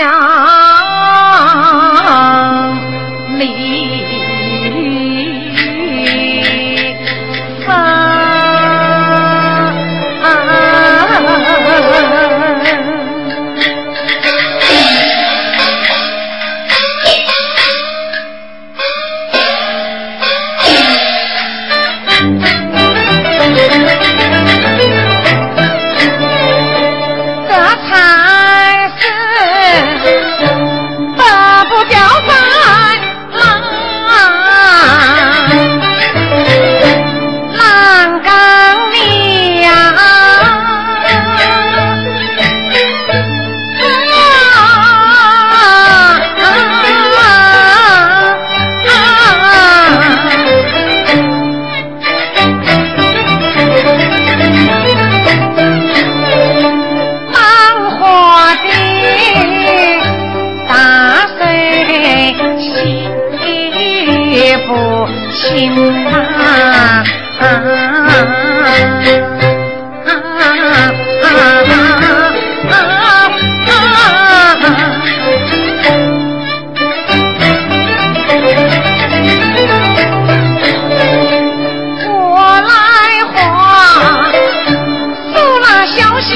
ah 我来华府，那小西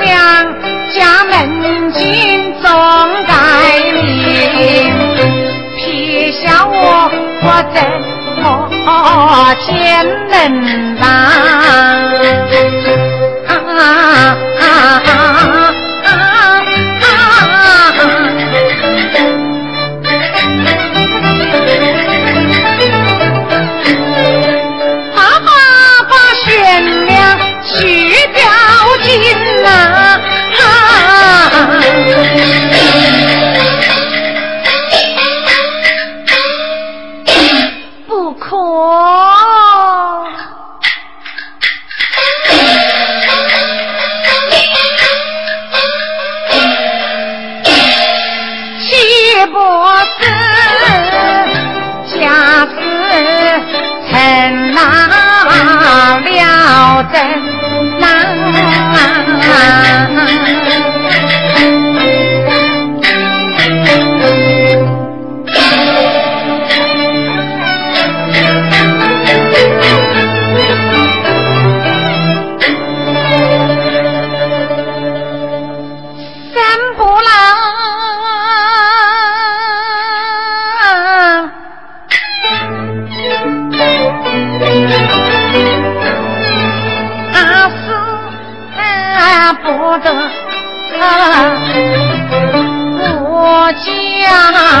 娘家门前撞街面，撇下我不怎么见人。不是家事成哪了真？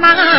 呐。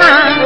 啊。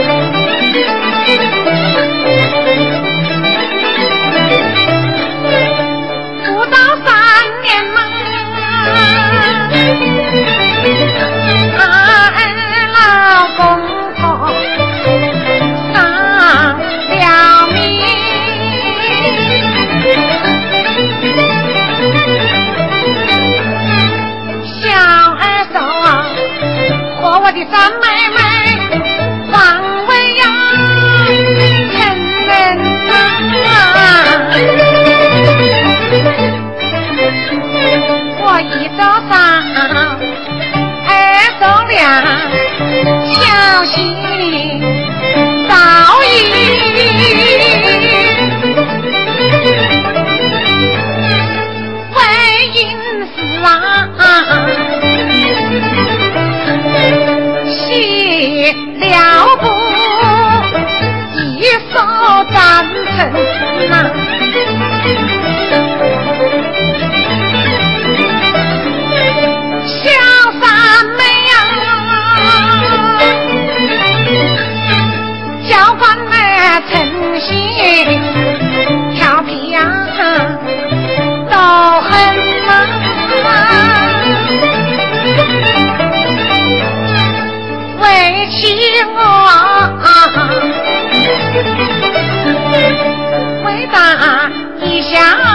家。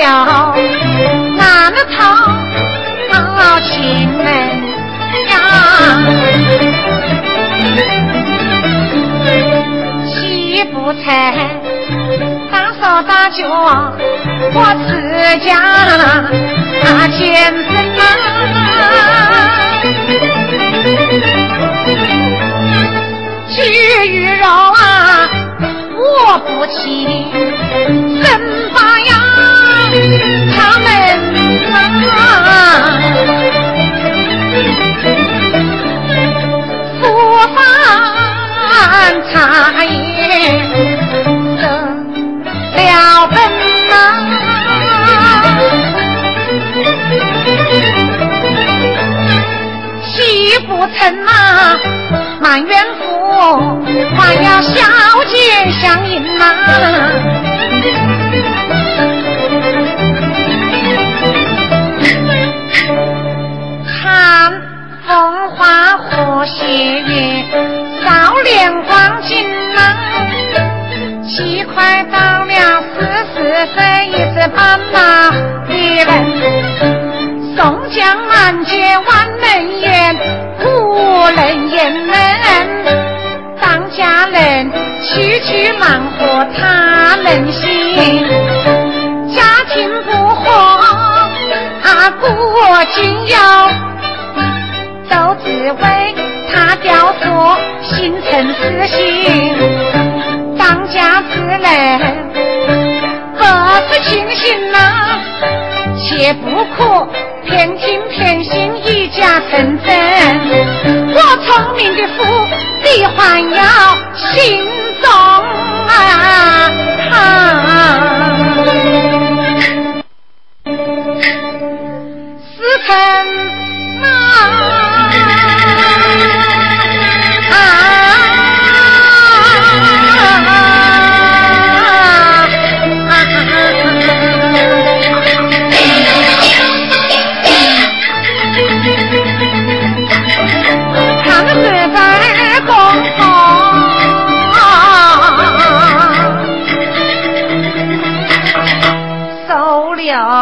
了那么讨讨亲们呀。一不才，打手打脚，我自家那天分呐。吃鱼肉啊，我不起，他们啊，不犯茶叶，得了本忙。媳不称啊，满院府还要小姐相迎啊。四岁，一十半那的人，宋江满街万人言，无人言人。当家人区区忙活他人心，家庭不和啊，国君忧，都只为他雕琢心存私心。当家之人是清醒呐，切不可偏听偏信一家成真。我聪明的夫，你还要心中啊！思成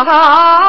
了。